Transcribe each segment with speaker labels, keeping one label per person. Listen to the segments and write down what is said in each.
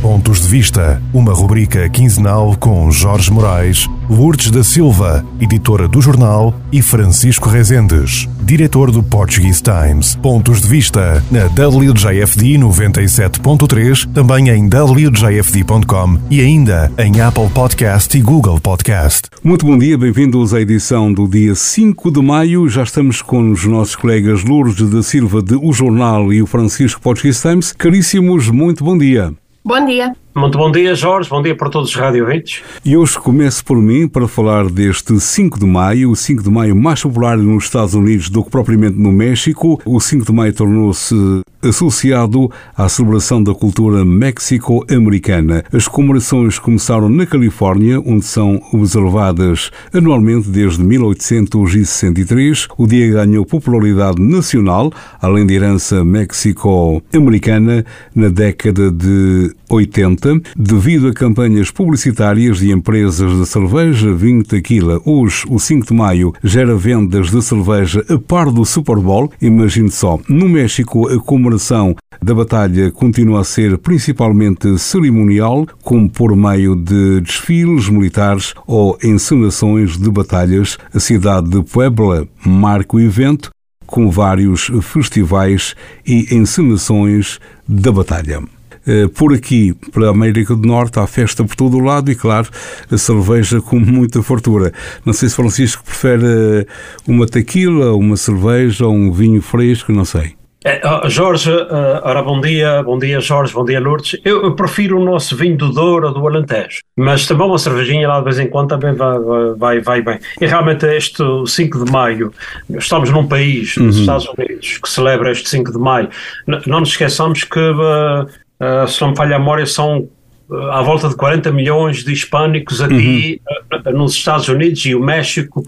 Speaker 1: Pontos de Vista, uma rubrica quinzenal com Jorge Moraes, Lourdes da Silva, editora do jornal, e Francisco Rezendes, diretor do Portuguese Times. Pontos de Vista na WJFD 97.3, também em WJFD.com e ainda em Apple Podcast e Google Podcast.
Speaker 2: Muito bom dia, bem-vindos à edição do dia 5 de maio. Já estamos com os nossos colegas Lourdes da Silva de O Jornal e o Francisco Portuguese Times. Caríssimos, muito bom dia.
Speaker 3: Bom dia.
Speaker 4: Muito bom dia, Jorge. Bom dia para todos os radiovintes.
Speaker 2: E hoje começo por mim para falar deste 5 de maio, o 5 de maio mais popular nos Estados Unidos do que propriamente no México. O 5 de maio tornou-se associado à celebração da cultura méxico-americana. As comemorações começaram na Califórnia, onde são observadas anualmente desde 1863. O dia ganhou popularidade nacional, além de herança méxico-americana, na década de 80, devido a campanhas publicitárias de empresas de cerveja, vinho, tequila. Hoje, o 5 de maio, gera vendas de cerveja a par do Super Bowl. Imagine só, no México, a comemoração da batalha continua a ser principalmente cerimonial, como por meio de desfiles militares ou encenações de batalhas. A cidade de Puebla marca o evento com vários festivais e encenações da batalha. Eh, por aqui, pela América do Norte, há festa por todo o lado e, claro, a cerveja com muita fartura. Não sei se Francisco prefere eh, uma tequila, uma cerveja ou um vinho fresco, não sei.
Speaker 4: É, Jorge, uh, ora bom dia, bom dia Jorge, bom dia Lourdes. Eu, eu, prefiro o nosso vinho do Douro ou do Alentejo, mas também uma cervejinha lá de vez em quando também vai, vai, vai bem. E realmente este 5 de maio, estamos num país, nos uhum. Estados Unidos, que celebra este 5 de maio. N não nos esqueçamos que uh, uh, se não me falha a memória, são uh, à volta de 40 milhões de hispânicos aqui uhum. uh, nos Estados Unidos e o México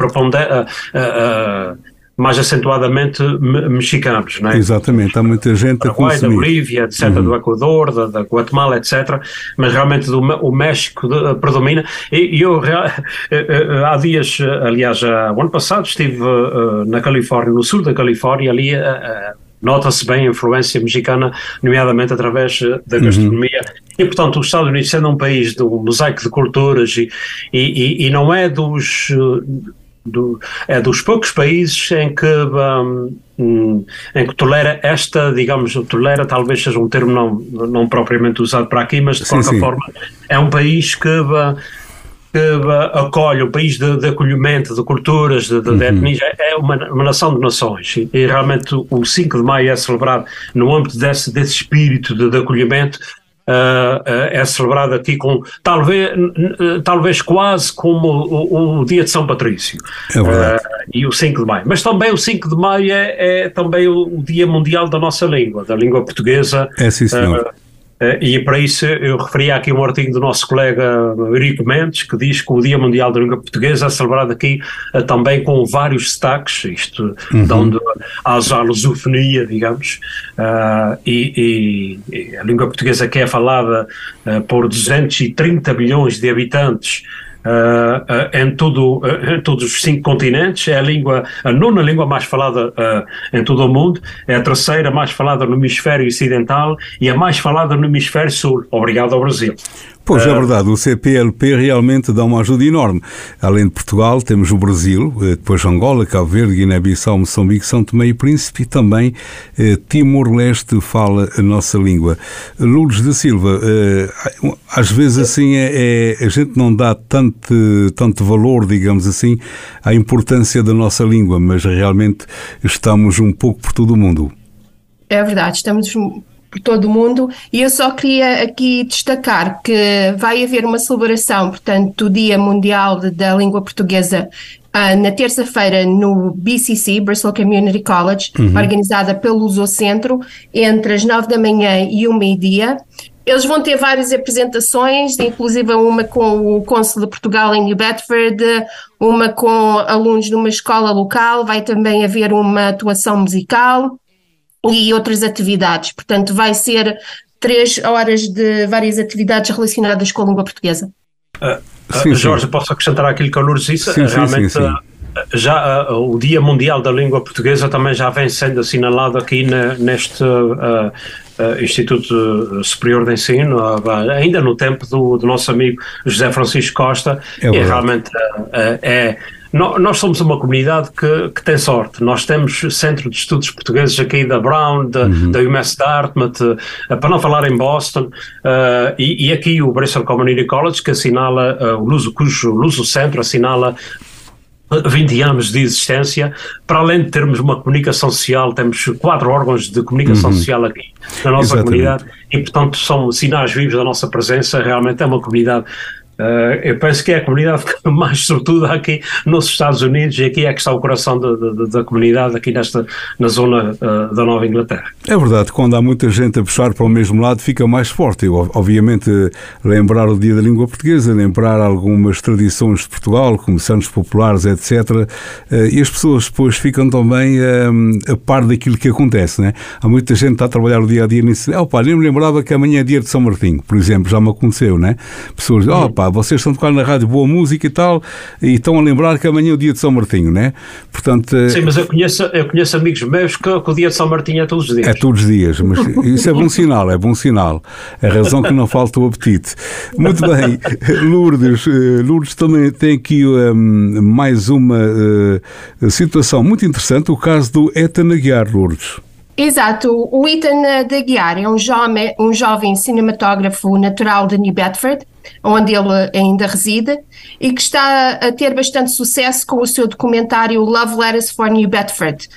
Speaker 4: mais acentuadamente mexicanos, não é?
Speaker 2: Exatamente, há muita gente
Speaker 4: Paraguai, a consumir. da Bolívia, etc., uhum. do Equador, da, da, Guatemala, etc., mas realmente do, o México de, predomina, e, e eu há dias, aliás, o ano passado estive na Califórnia, no sul da Califórnia, ali nota-se bem a influência mexicana, nomeadamente através eh, da uhum. gastronomia. Uhum. E, portanto, os Estados Unidos, sendo um país do mosaico de culturas e, e, e não é dos. Eh, do, é dos poucos países em que, um, em que tolera esta, digamos, tolera talvez seja um termo não, não propriamente usado para aqui, mas de sim, qualquer sim. forma é um país que que acolhe o país de, de acolhimento de culturas, de, de, uhum. de etnias, é uma, uma, nação de nações. E, e, realmente o 5 de maio é celebrado no âmbito desse, desse espírito de, de acolhimento. Uh, uh, é celebrado aqui com talvez, talvez quase como o, o, dia de São Patrício
Speaker 2: é uh,
Speaker 4: e o 5 de maio. Mas também o 5 de maio é, é também o, o, dia mundial da nossa língua, da língua portuguesa.
Speaker 2: É sim, senhor
Speaker 4: eh, e para isso eu referia aqui um artigo do nosso colega Eurico Mendes, que diz que o Dia Mundial da Língua Portuguesa é celebrado aqui eh, também com vários destaques, isto uhum. dando às a lusofonia, digamos, uh, e, e, a língua portuguesa que é falada uh, por 230 milhões de habitantes Uh, em, tudo, uh, em todos os cinco continentes, é a língua, a nona língua mais falada em todo o mundo, é a terceira mais falada no hemisfério ocidental e a mais falada no hemisfério sul. Obrigado ao Brasil.
Speaker 2: Pois é verdade, o CPLP realmente dá uma ajuda enorme. Além de Portugal, temos o Brasil, eh, depois Angola, Cabo Verde, Guiné-Bissau, Moçambique, São Tomé e Príncipe e também eh, Timor-Leste fala a nossa língua. Lourdes da Silva, eh, às vezes assim é, é, a gente não dá tanto, tanto valor, digamos assim, à importância da nossa língua, mas realmente estamos um pouco por todo o mundo.
Speaker 3: É verdade, estamos por todo o mundo e eu só queria aqui destacar que vai haver uma celebração, portanto, do Dia Mundial da Língua Portuguesa uh, na terça-feira no BCC, Bristol Community College, uhum. organizada pelo Lusocentro, entre as nove da manhã e o meio-dia. Eles vão ter várias apresentações, inclusive uma com o Cônsul de Portugal em New Bedford, uma com alunos de uma escola local, vai também haver uma atuação musical e outras atividades. Portanto, vai ser três horas de várias atividades relacionadas com a língua portuguesa.
Speaker 4: Uh, uh, sim, Jorge, sim. posso acrescentar aquilo que a Lourdes disse?
Speaker 2: Sim, Realmente, sim,
Speaker 4: já uh, o Dia Mundial da Língua Portuguesa também já vem sendo assinalado aqui na, neste uh, uh, Instituto Superior de Ensino, ainda no tempo do, do, nosso amigo José Francisco Costa, é e realmente é nós somos uma comunidade que, que, tem sorte. Nós temos Centro de Estudos Portugueses aqui da Brown, da, uhum. da UMass Dartmouth, uh, para não falar em Boston, uh, e, e, aqui o Bristol Community College, que assinala, uh, o Luso, cujo Luso Centro assinala 20 anos de existência, para além de termos uma comunicação social, temos quatro órgãos de comunicação uhum. social aqui na nossa Exatamente. comunidade e, portanto, são sinais vivos da nossa presença. Realmente é uma comunidade Uh, eu penso que é a comunidade mais sortuda aqui nos Estados Unidos e aqui é que está o coração de, de, da comunidade aqui nesta na zona uh, da Nova Inglaterra.
Speaker 2: É verdade, quando há muita gente a puxar para o mesmo lado fica mais forte. Eu, obviamente lembrar o Dia da Língua Portuguesa, lembrar algumas tradições de Portugal, como santos populares, etc. Uh, e as pessoas depois ficam também a par daquilo que acontece, né? Há muita gente que está a trabalhar o dia a dia nisso. Oh, pá, nem me lembrava que amanhã é dia de São Martinho, por exemplo, já me aconteceu, né? Pessoas, oh, pá, vocês estão tocando na rádio boa música e tal, e estão a lembrar que amanhã é o dia de São Martinho, né?
Speaker 4: Portanto, eh, Sim, mas eu conheço, eu conheço amigos meus que, que o dia de São Martinho é todos os dias.
Speaker 2: É todos os dias, mas isso é bom sinal, é bom sinal. A razão que não falta o apetite. Muito bem, Lourdes, eh, Lourdes também tem aqui um, mais uma uh, situação muito interessante, o caso do Ethan Aguiar, Lourdes.
Speaker 3: Exato, o Ethan de Aguiar é um jovem, um jovem cinematógrafo natural de New Bedford, onde ele ainda reside, e que está a ter bastante sucesso com o seu documentário Love Letters for New Bedford,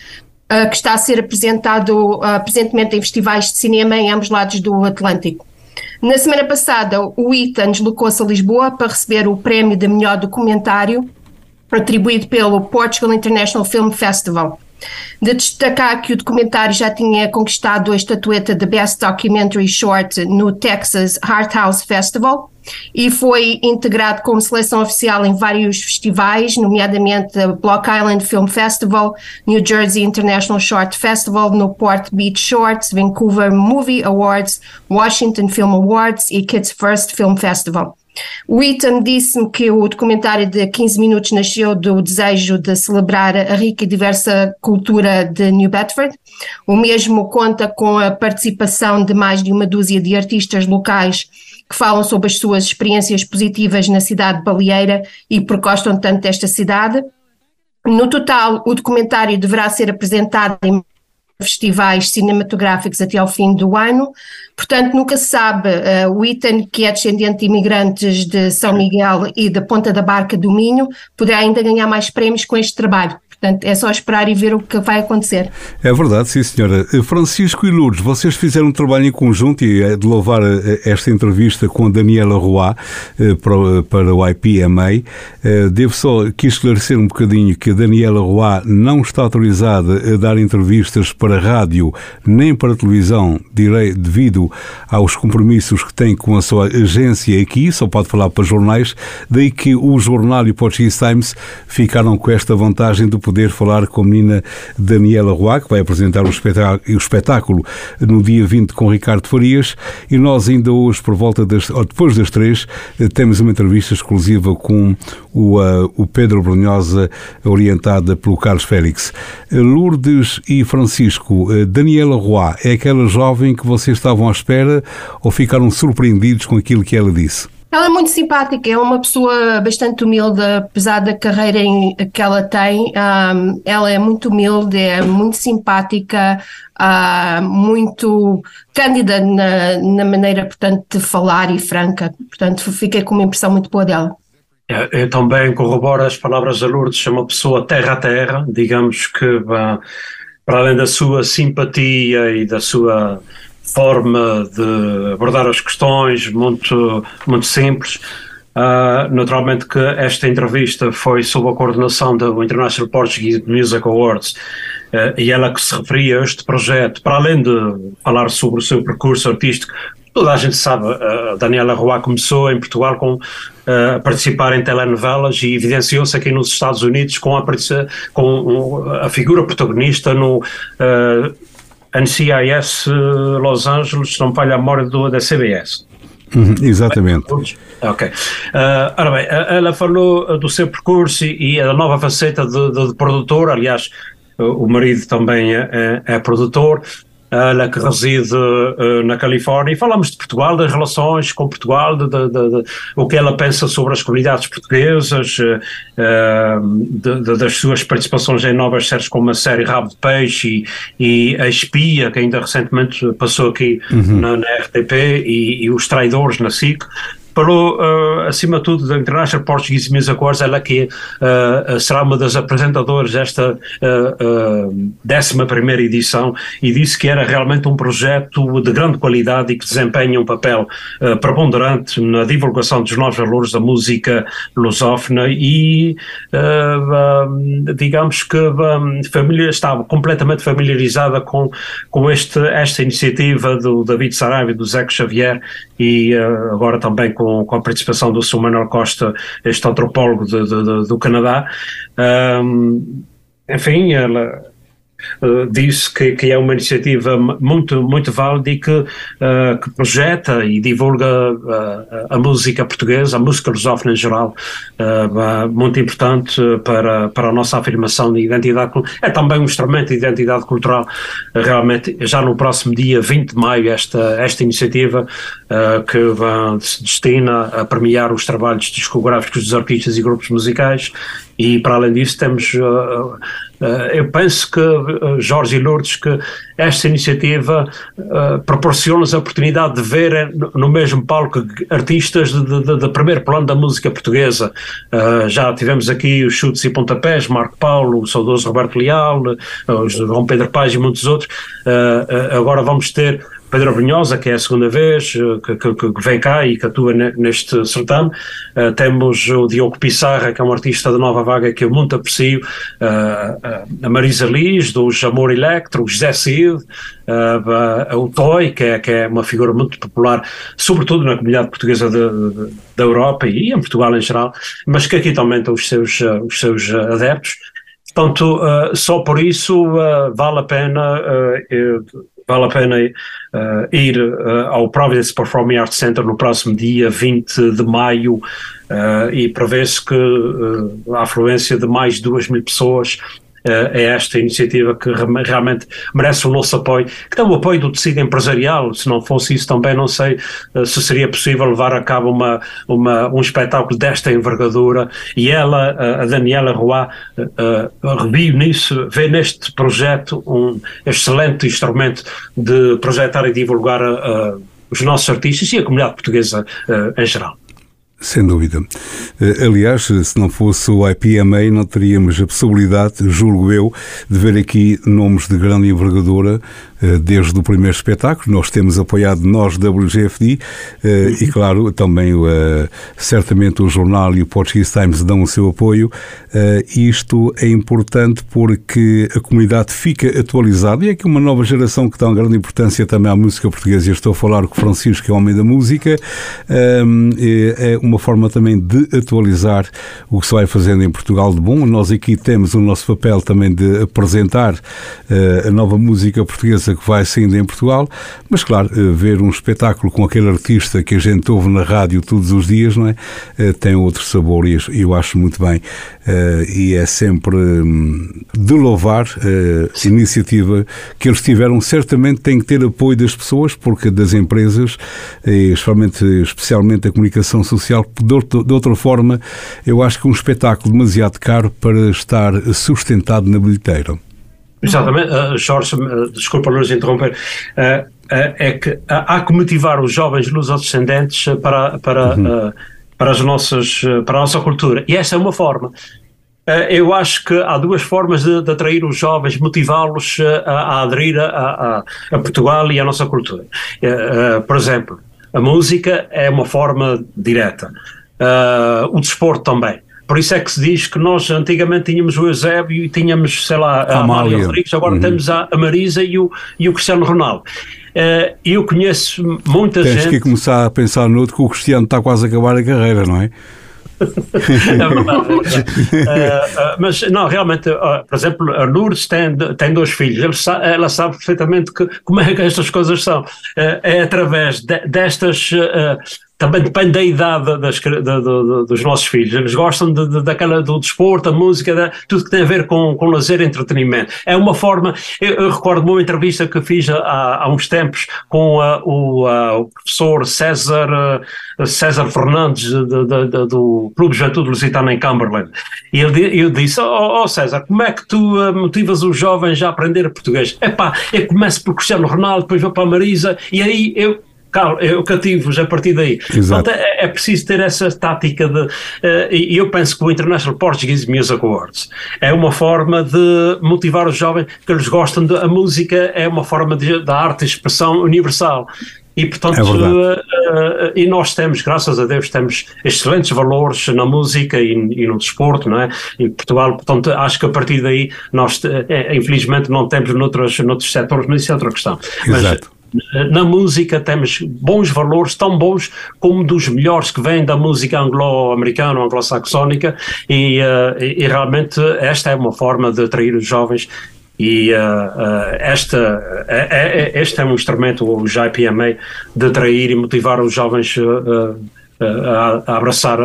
Speaker 3: uh, que está a ser apresentado uh, presentemente em festivais de cinema em ambos lados do Atlântico. Na semana passada, o Ethan deslocou-se a Lisboa para receber o prémio de melhor documentário atribuído pelo Portugal International Film Festival. De destacar que o documentário já tinha conquistado a estatueta de Best Documentary Short no Texas Art House Festival e foi integrado como seleção oficial em vários festivais, nomeadamente a Block Island Film Festival, New Jersey International Short Festival, Newport Beach Shorts, Vancouver Movie Awards, Washington Film Awards e Kids First Film Festival. O Ethan disse-me que o documentário de 15 minutos nasceu do desejo de celebrar a rica e diversa cultura de New Bedford. O mesmo conta com a participação de mais de uma dúzia de artistas locais que falam sobre as suas experiências positivas na cidade baleeira e porque gostam tanto desta cidade. No total, o documentário deverá ser apresentado em festivais cinematográficos até ao fim do ano. Portanto, nunca se sabe. Uh, o Ethan, que é descendente de imigrantes de São Miguel e da Ponta da Barca do Minho, poderá ainda ganhar mais prémios com este trabalho. Portanto, é só esperar e ver o que vai acontecer.
Speaker 2: É verdade, sim, senhora. Francisco e Lourdes, vocês fizeram um trabalho em conjunto e é de louvar eh, esta entrevista com a Daniela Roy eh, para o IPMA. Eh, devo só aqui esclarecer um bocadinho que a Daniela Roy não está autorizada a dar entrevistas para rádio nem para televisão devido aos compromissos que tem com a sua agência aqui, só pode falar para jornais, daí que o jornal e o Portuguese Times ficaram com esta vantagem de poder poder falar com a menina Daniela Roa, que vai apresentar o espetáculo no dia 20 com Ricardo Farias, e nós ainda hoje, por volta das, ou depois das três, eh, temos uma entrevista exclusiva com o, uh, o Pedro Brunhosa, orientada pelo Carlos Félix. Eh, Lourdes e Francisco, Daniela Roa é aquela jovem que vocês estavam à espera ou ficaram surpreendidos com aquilo que ela disse?
Speaker 3: Ela é muito simpática, é uma pessoa bastante humilde, apesar da carreira que ela tem. Um, ela é muito humilde, é muito simpática, uh, muito cândida na, na, maneira, portanto, de falar e franca. Portanto, fiquei com uma impressão muito boa dela.
Speaker 4: Eu, eu também corroboro as palavras da Lourdes, é uma pessoa terra a terra, digamos que para além da sua simpatia e da sua forma de abordar as questões muito, muito simples. Uh, naturalmente que esta entrevista foi sob a coordenação do International Portuguese Music Awards uh, e ela que se referia a este projeto, para além de falar sobre o seu percurso artístico, toda a gente sabe, a Daniela Roy começou em Portugal com uh, a participar em telenovelas e evidenciou-se aqui nos Estados Unidos com a, com a figura protagonista no NCIS eh, Los Angeles, se não falha a memória do, da CBS.
Speaker 2: Uhum, exatamente.
Speaker 4: Ok. Uh, ora bem, ela falou do seu percurso e, e a nova faceta de, de, de produtor, aliás, o marido também é, é, é produtor, ela que reside uh, na Califórnia, e falamos de Portugal, das relações com Portugal, de, de, de o que ela pensa sobre as comunidades portuguesas, uh, das suas participações em novas séries como a série Rabo de Peixe e, e A Espia, que ainda recentemente passou aqui uhum. na, na, RTP, e, e Os Traidores na SIC falou, uh, acima de tudo, da International Portuguese Music Awards, ela que uh, será uma das apresentadoras desta uh, décima primeira edição e disse que era realmente um projeto de grande qualidade e que desempenha um papel preponderante na divulgação dos novos valores da música lusófona e digamos que a família estava completamente familiarizada com, com este, esta iniciativa do David Saraiva e do Zeca Xavier e agora também com com, com a participação do. Manuel Costa, este antropólogo de, de, de, do Canadá. Um, enfim, ela uh, disse que, que, é uma iniciativa muito, muito válida e que, uh, que projeta e divulga uh, a música portuguesa, a música lusófona em geral, muito importante para, para a nossa afirmação de identidade. É também um instrumento de identidade cultural. realmente, já no próximo dia 20 de maio, esta, esta iniciativa que se destina a premiar os trabalhos discográficos dos artistas e grupos musicais e para além disso temos uh, eu penso que uh, Jorge e Lourdes que esta iniciativa proporciona-nos a oportunidade de ver no mesmo palco artistas de primeiro plano da música portuguesa. Já tivemos aqui os chutes e pontapés Marco Paulo, o saudoso Roberto Leal João Pedro Paz e muitos outros. Agora vamos ter Pedro Brunhosa, que é a segunda vez eh, que, que, que vem cá e que atua neste certame. Uh, temos o Diogo Pissarra, que é um artista de nova vaga que eu muito aprecio, uh, a Marisa Liz, do Jamor Electro, o José Cid, o Toy, que é, que é uma figura muito popular, sobretudo na comunidade portuguesa da Europa e em Portugal em geral, mas que aqui também tem os seus, os seus adeptos. Portanto, uh, só por isso uh, vale a pena uh, vale a pena uh, ir uh, ao Providence Performing Arts Center no próximo dia 20 de maio uh, e prevê-se que a afluência de mais de 2 mil pessoas é esta iniciativa que realmente merece o nosso apoio, que tem o apoio do tecido empresarial, se não fosse isso também não sei se seria possível levar a cabo uma, uma, um espetáculo desta envergadura e ela, a Daniela Roy, reviu nisso, vê neste projeto um excelente instrumento de projetar e divulgar os nossos artistas e a comunidade portuguesa em geral.
Speaker 2: Sem dúvida. Eh, aliás, se não fosse o IPMA, não teríamos a possibilidade, julgo eu, de ver aqui nomes de grande envergadura eh, desde o primeiro espetáculo. Nós temos apoiado nós, WGFD, eh, e claro, também certamente o jornal e o Portuguese Times dão o seu apoio. Isto é importante porque a comunidade fica atualizada e é aqui uma nova geração que dá uma grande importância também à música portuguesa. Eu estou a falar com o Francisco, que é o homem da música. É uma forma também de atualizar o que se vai fazendo em Portugal de bom. Nós aqui temos o nosso papel também de apresentar a nova música portuguesa que vai saindo em Portugal, mas claro, eh, ver um espetáculo com aquele artista que a gente ouve na rádio todos os dias, não é? Eh, tem outro sabor e eu acho muito bem. Eh, e é sempre hum, de louvar a iniciativa que eles tiveram. Certamente tem que ter apoio das pessoas, porque das empresas, especialmente, especialmente a comunicação social, de outra forma, eu acho que um espetáculo demasiado caro para estar sustentado na bilheteira.
Speaker 4: Exatamente, uh, Jorge, uh, desculpa nos interromper, uh, é que há que motivar os jovens lusodescendentes para, para, uhum. para, as nossas, para a nossa cultura. E essa é uma forma. Eu acho que há duas formas de, de atrair os jovens, motivá-los a, a, aderir a, a, a, Portugal e à nossa cultura. Por exemplo, a música é uma forma direta, o desporto também. Por isso é que se diz que nós antigamente tínhamos o Eusébio e tínhamos, sei lá, a Amália Rodrigues, agora uhum. temos a, a, Marisa e o, e o Cristiano Ronaldo. Uh, eu conheço muita
Speaker 2: Tens
Speaker 4: gente.
Speaker 2: Tens que começar a pensar no outro que o Cristiano está quase a acabar a carreira, não é?
Speaker 4: é verdade. uh, mas, não, realmente, por exemplo, a Lourdes tem, tem dois filhos, ela sabe perfeitamente que, como é que estas coisas são. é através de, destas também depende da idade das, dos nossos filhos. Eles gostam de, de, daquela, do desporto, da música, tudo que tem a ver com, com lazer e entretenimento. É uma forma. Eu, eu recordo uma entrevista que fiz há, há uns tempos com uh, o, uh, o, professor César, uh, César Fernandes, de, de, do Clube Juventude Lusitana em Cumberland. E ele, eu disse: oh, oh, César, como é que tu motivas os jovens a aprender português? Epá, eu começo por Cristiano Ronaldo, depois vou para a Marisa, e aí eu eu cativo-vos a partir daí. Portanto, é, é, preciso ter essa tática de. Uh, e eu penso que o International Portuguese Music Awards é uma forma de motivar os jovens que eles gostam da música, é uma forma de, da arte e expressão universal. E portanto, é uh, uh, e nós temos, graças a Deus, temos excelentes valores na música e, e, no desporto, não é? Em Portugal, portanto, acho que a partir daí nós, infelizmente, não temos noutros, noutros setores, mas isso é outra questão.
Speaker 2: Exato. Mas,
Speaker 4: na música temos bons valores, tão bons como dos melhores que vêm da música anglo-americana, anglo-saxónica, e, uh, e, realmente esta é uma forma de atrair os jovens e uh, uh, esta, é, este é um instrumento, o JPMA, de atrair e motivar os jovens a, abraçar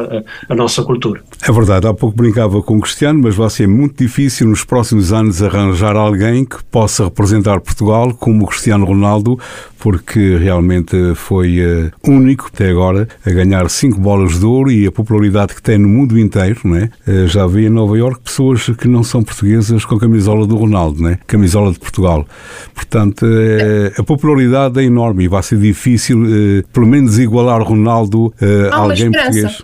Speaker 4: a, nossa cultura.
Speaker 2: É verdade, há pouco brincava com o Cristiano, mas vai ser muito difícil nos próximos anos arranjar alguém que possa representar Portugal como o Cristiano Ronaldo, porque realmente foi uh, único até agora a ganhar cinco bolas de ouro e a popularidade que tem no mundo inteiro, não é? Uh, já vi em Nova Iorque pessoas que não são portuguesas com a camisola do Ronaldo, é? Camisola de Portugal. Portanto, uh, a popularidade é enorme e vai ser difícil, pelo menos, igualar Ronaldo a alguém português.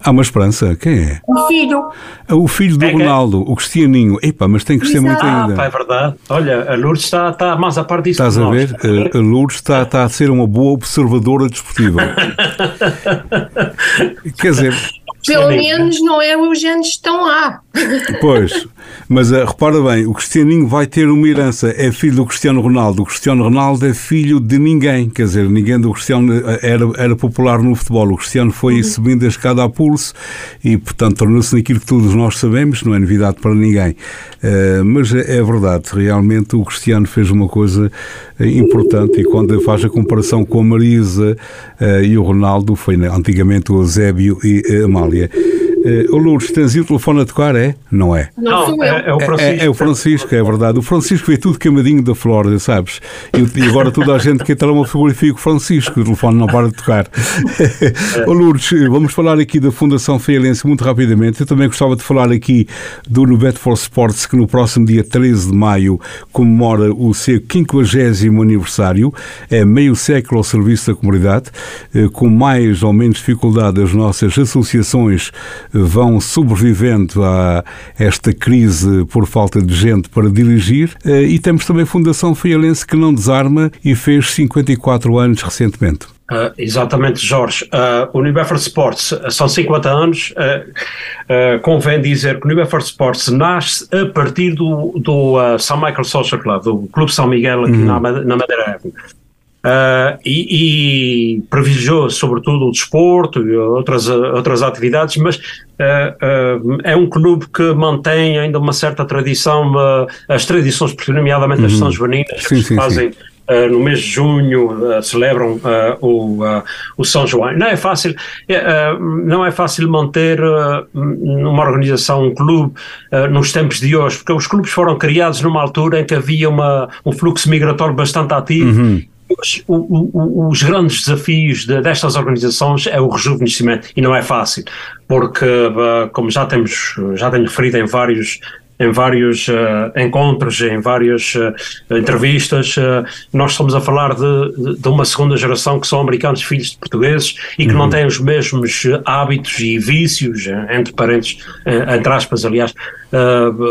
Speaker 2: Há uma esperança. Quem é?
Speaker 3: O filho.
Speaker 2: É o filho do é, Ronaldo, o Cristianinho. Epa, mas tem que ser muito ainda.
Speaker 4: Ah, é verdade. Olha, a Lourdes está, está mais a par disso.
Speaker 2: Estás a ver? A Lourdes está, está a ser uma boa observadora desportiva. Quer dizer,
Speaker 3: pelo menos não é os genes estão lá.
Speaker 2: Pois, mas uh, repara bem, o Cristianinho vai ter uma herança, é filho do Cristiano Ronaldo. O Cristiano Ronaldo é filho de ninguém, quer dizer, ninguém do Cristiano eh, era, era popular no futebol. O Cristiano foi uhum. subindo a escada a pulso e, portanto, tornou-se naquilo que todos nós sabemos, não é novidade para ninguém. Uh, mas é, é verdade, realmente o Cristiano fez uma coisa importante e quando faz a comparação com a Marisa uh, e o Ronaldo, foi né, antigamente o Eusébio e a Amália. Uh, o Lourdes, tens o telefone a tocar, é? Não é?
Speaker 3: Não,
Speaker 4: é, é, o Francisco.
Speaker 2: É, é, o Francisco, é verdade. O Francisco vê tudo queimadinho da Flórida, sabes? E, e agora toda a gente quer ter uma fotografia com o Francisco, o telefone não para de tocar. o Lourdes, vamos falar aqui da Fundação Feirense muito rapidamente. Eu também gostava de falar aqui do Nubet for Sports, que no próximo dia 13 de maio comemora o seu 50 aniversário. É meio século ao serviço da comunidade, eh, com mais ou menos dificuldade as nossas associações vão sobrevivendo a esta crise por falta de gente para dirigir. Eh, e temos também a Fundação Fialense que não desarma e fez 54 anos recentemente.
Speaker 4: Uh, exatamente, Jorge. Uh, o Universo Sports uh, são 50 anos. convém dizer que o Universo Sports nasce a partir do, do São Michael Social Club, do Clube São Miguel aqui uhum. na, na Madeira Avenue. Uh, e, e, privilegiou sobretudo o desporto e outras, outras atividades, mas uh, é um clube que mantém ainda uma certa tradição, as tradições, nomeadamente uhum. as São Joaninas, sim, que se fazem sim. Uh, no mês de junho uh, celebram uh, o, o São João. Não é fácil, não é fácil manter uma organização, um clube nos tempos de hoje, porque os clubes foram criados numa altura em que havia uma, um fluxo migratório bastante ativo. Uhum os, o, os grandes desafios de, destas organizações é o rejuvenescimento e não é fácil, porque, eh, como já temos, já tenho referido em vários em vários uh, encontros, em várias uh, entrevistas, uh, nós estamos a falar de, de, uma segunda geração que são americanos filhos de portugueses e que uhum. não têm os mesmos hábitos e vícios, entre parentes, entre aspas, aliás,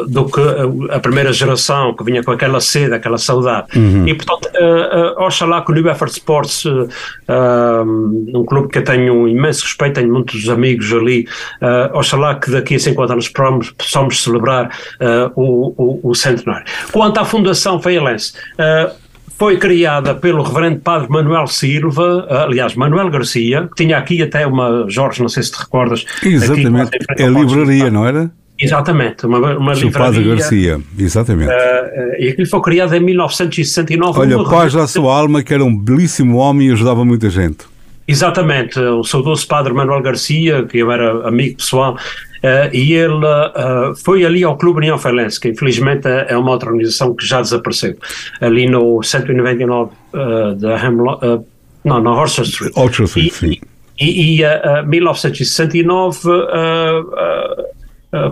Speaker 4: do que a primeira geração que vinha com aquela sede, aquela saudade. Uhum. E, portanto, uh, oxalá que o New Effort Sports, um clube que eu tenho um imenso respeito, tenho muitos amigos ali, oxalá que daqui a 50 anos possamos celebrar uh, o, o, o, centenário. Quanto à Fundação Feirense, uh, foi criada pelo reverendo padre Manuel Silva, aliás, Manuel Garcia, que tinha aqui até uma, Jorge, não sei se te recordas.
Speaker 2: Exatamente, aqui, é a livraria, não era?
Speaker 4: Exatamente, uma, uma livraria.
Speaker 2: Padre Garcia, exatamente. Uh,
Speaker 4: e aquilo foi criado em 1969.
Speaker 2: Olha, paz à sua alma, que era um belíssimo homem e ajudava muita gente.
Speaker 4: Exatamente, o saudoso padre Manuel Garcia, que eu era amigo pessoal, Uh, e ele uh, foi ali ao Clube União Feirense, que infelizmente é, é uma outra organização que já desapareceu, ali no 199 uh, da uh, não, na Orchard Street.
Speaker 2: Orchard Street, sim.
Speaker 4: E, em 1969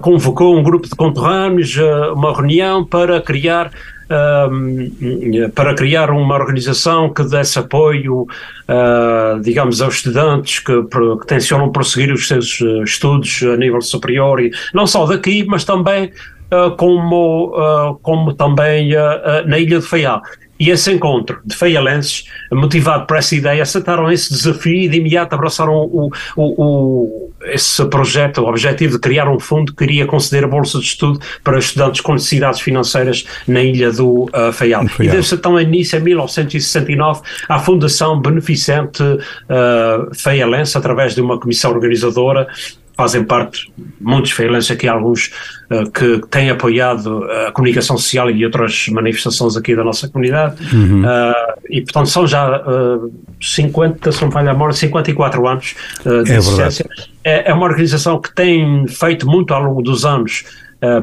Speaker 4: convocou um grupo de conterrâneos, uma reunião para criar para criar uma organização que desse apoio, uh, digamos, aos estudantes que, que tencionam prosseguir os seus estudos a nível superior, e não só daqui, mas também como, como também na Ilha de Faial. E esse encontro de feialenses, motivado por essa ideia, aceitaram esse desafio e de imediato abraçaram o, o, o, esse projeto, o objetivo de criar um fundo que iria conceder a bolsa de estudo para estudantes com necessidades financeiras na ilha do uh, Faial. E deve-se então início, em 1969, à Fundação Beneficente uh, Feialense, através de uma comissão organizadora fazem parte muitos freelancers aqui, alguns uh, que têm apoiado a comunicação social e outras manifestações aqui da nossa comunidade. Uhum. Uh, e, portanto, são já uh, 50, se não falha a memória, 54 anos uh, de é existência. É, é, uma organização que tem feito muito ao longo dos anos.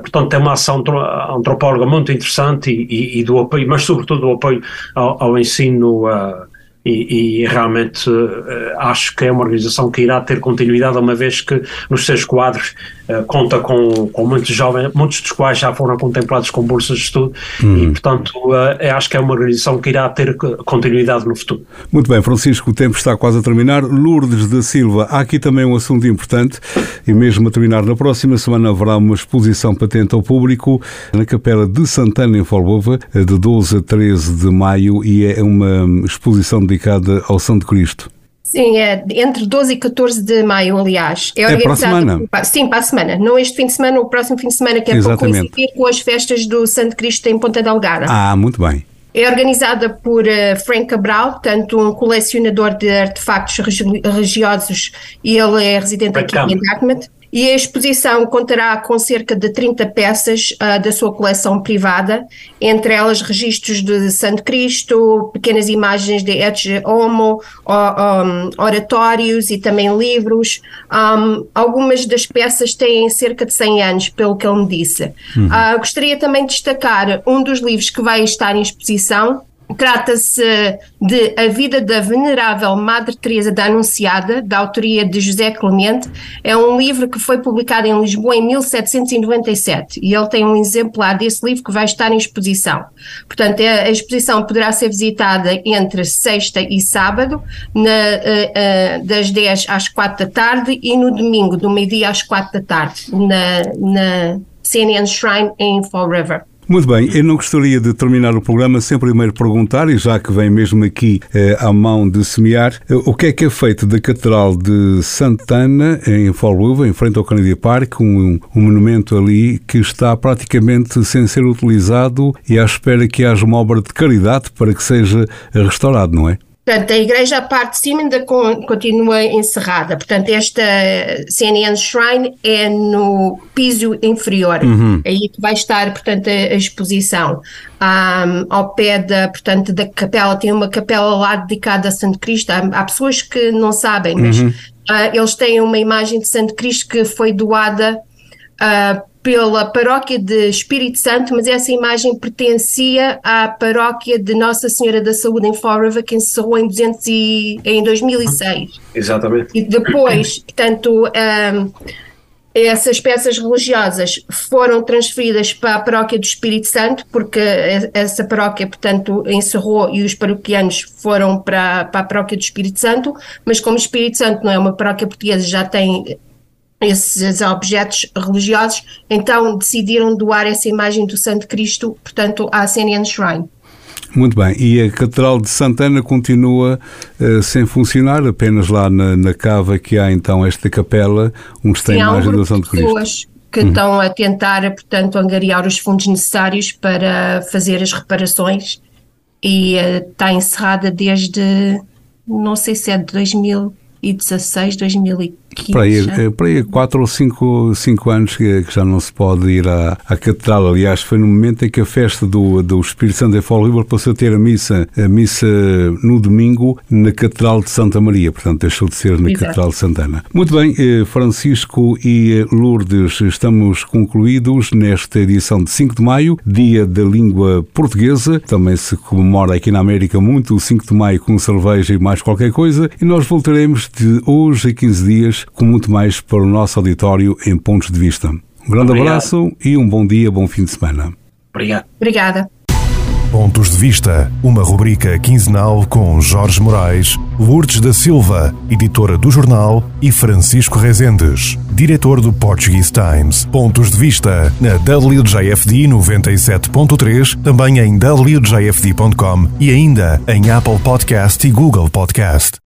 Speaker 4: Portanto, tem uma ação antropóloga muito interessante e, e, e, do apoio, mas sobretudo do apoio ao, ao ensino e, e, realmente uh, acho que é uma organização que irá ter continuidade, uma vez que nos seus quadros conta com, com muitos jovens, muitos dos quais já foram contemplados com bolsas de estudo, hum. e portanto uh, acho que é uma organização que irá ter continuidade no futuro.
Speaker 2: Muito bem, Francisco, o tempo está quase a terminar. Lourdes da Silva, há aqui também um assunto importante, e mesmo a terminar na próxima semana haverá uma exposição patente ao público na Capela de Santana, em Folbova, de 12 a 13 de maio, e é uma exposição dedicada ao Santo Cristo.
Speaker 3: Sim, é entre 12 e 14 de maio, aliás.
Speaker 2: É, é para a semana?
Speaker 3: Sim, para a semana. Não este fim de semana, o próximo fim de semana, que é Exatamente. para coincidir com as festas do Santo Cristo em Ponta Delgada.
Speaker 2: Ah, muito bem.
Speaker 3: É organizada por uh, Frank Cabral, portanto, um colecionador de artefactos religiosos, e ele é residente aqui em Dartmouth. E a exposição contará com cerca de 30 peças uh, da sua coleção privada, entre elas registros de Santo Cristo, pequenas imagens de Ecce Homo, um, oratórios e também livros. Um, algumas das peças têm cerca de 100 anos, pelo que ele me disse. Uhum. Uh, gostaria também de destacar um dos livros que vai estar em exposição, Trata-se de A Vida da Venerável Madre Teresa da Anunciada, da autoria de José Clemente. É um livro que foi publicado em Lisboa em 1797 e ele tem um exemplar desse livro que vai estar em exposição. Portanto, a exposição poderá ser visitada entre sexta e sábado, na, uh, uh, das 10 às 4 da tarde e no domingo, do meio-dia às 4 da tarde, na, na CNN Shrine em Fall River.
Speaker 2: Muito bem, eu não gostaria de terminar o programa sem primeiro perguntar, e já que vem mesmo aqui eh, à mão de semear, eh, o que é que é feito da Catedral de Santana, em Folluva, em frente ao Canadian Park, um, um monumento ali que está praticamente sem ser utilizado e à espera que haja uma obra de caridade para que seja restaurado, não é?
Speaker 3: Portanto, a igreja, a parte de cima ainda continua encerrada. Portanto, esta CNN Shrine é no piso inferior. Uhum. Aí que vai estar, portanto, a, a exposição. Um, ao pé da, portanto, da capela, tem uma capela lá dedicada a Santo Cristo. Há, há pessoas que não sabem, mas uhum. uh, eles têm uma imagem de Santo Cristo que foi doada uh, pela paróquia de Espírito Santo, mas essa imagem pertencia à paróquia de Nossa Senhora da Saúde em Fall River, que encerrou em, 200 e, em 2006.
Speaker 4: Exatamente.
Speaker 3: E depois, portanto, um, essas peças religiosas foram transferidas para a paróquia do Espírito Santo, porque essa paróquia, portanto, encerrou e os paroquianos foram para, para a paróquia do Espírito Santo, mas como o Espírito Santo não é uma paróquia portuguesa, já tem esses objetos religiosos, então decidiram doar essa imagem do Santo Cristo, portanto, à CNN Shrine.
Speaker 2: Muito bem, e a Catedral de Santana continua uh, sem funcionar, apenas lá na, na, cava que há então esta capela, onde tem a imagem um do Santo Cristo.
Speaker 3: pessoas que uhum. estão a tentar, portanto, angariar os fundos necessários para fazer as reparações e está encerrada desde, não sei se é de 2016, 2015.
Speaker 2: Para aí, eh, para aí quatro ou cinco, cinco anos que, que já não se pode ir à, à catedral. Aliás, foi no momento em que a festa do, do Espírito Santo em Fall River passou a ter a missa, a missa no domingo na Catedral de Santa Maria. Portanto, deixou de ser na Exato. Catedral de Santana. Muito bem, eh, Francisco e Lourdes, estamos concluídos nesta edição de 5 de maio, Dia da Língua Portuguesa. Também se comemora aqui na América muito o 5 de maio com cerveja e mais qualquer coisa. E nós voltaremos de hoje a 15 dias com muito mais para o nosso auditório em Pontos de Vista. Um grande Obrigado. abraço e um bom dia, bom fim de semana.
Speaker 4: Obrigado.
Speaker 3: Obrigada.
Speaker 1: Pontos de Vista, uma rubrica quinzenal com Jorge Moraes, Lourdes da Silva, editora do jornal, e Francisco Rezendes, diretor do Portuguese Times. Pontos de Vista na WJFD 97.3, também em WJFD.com e ainda em Apple Podcast e Google Podcast.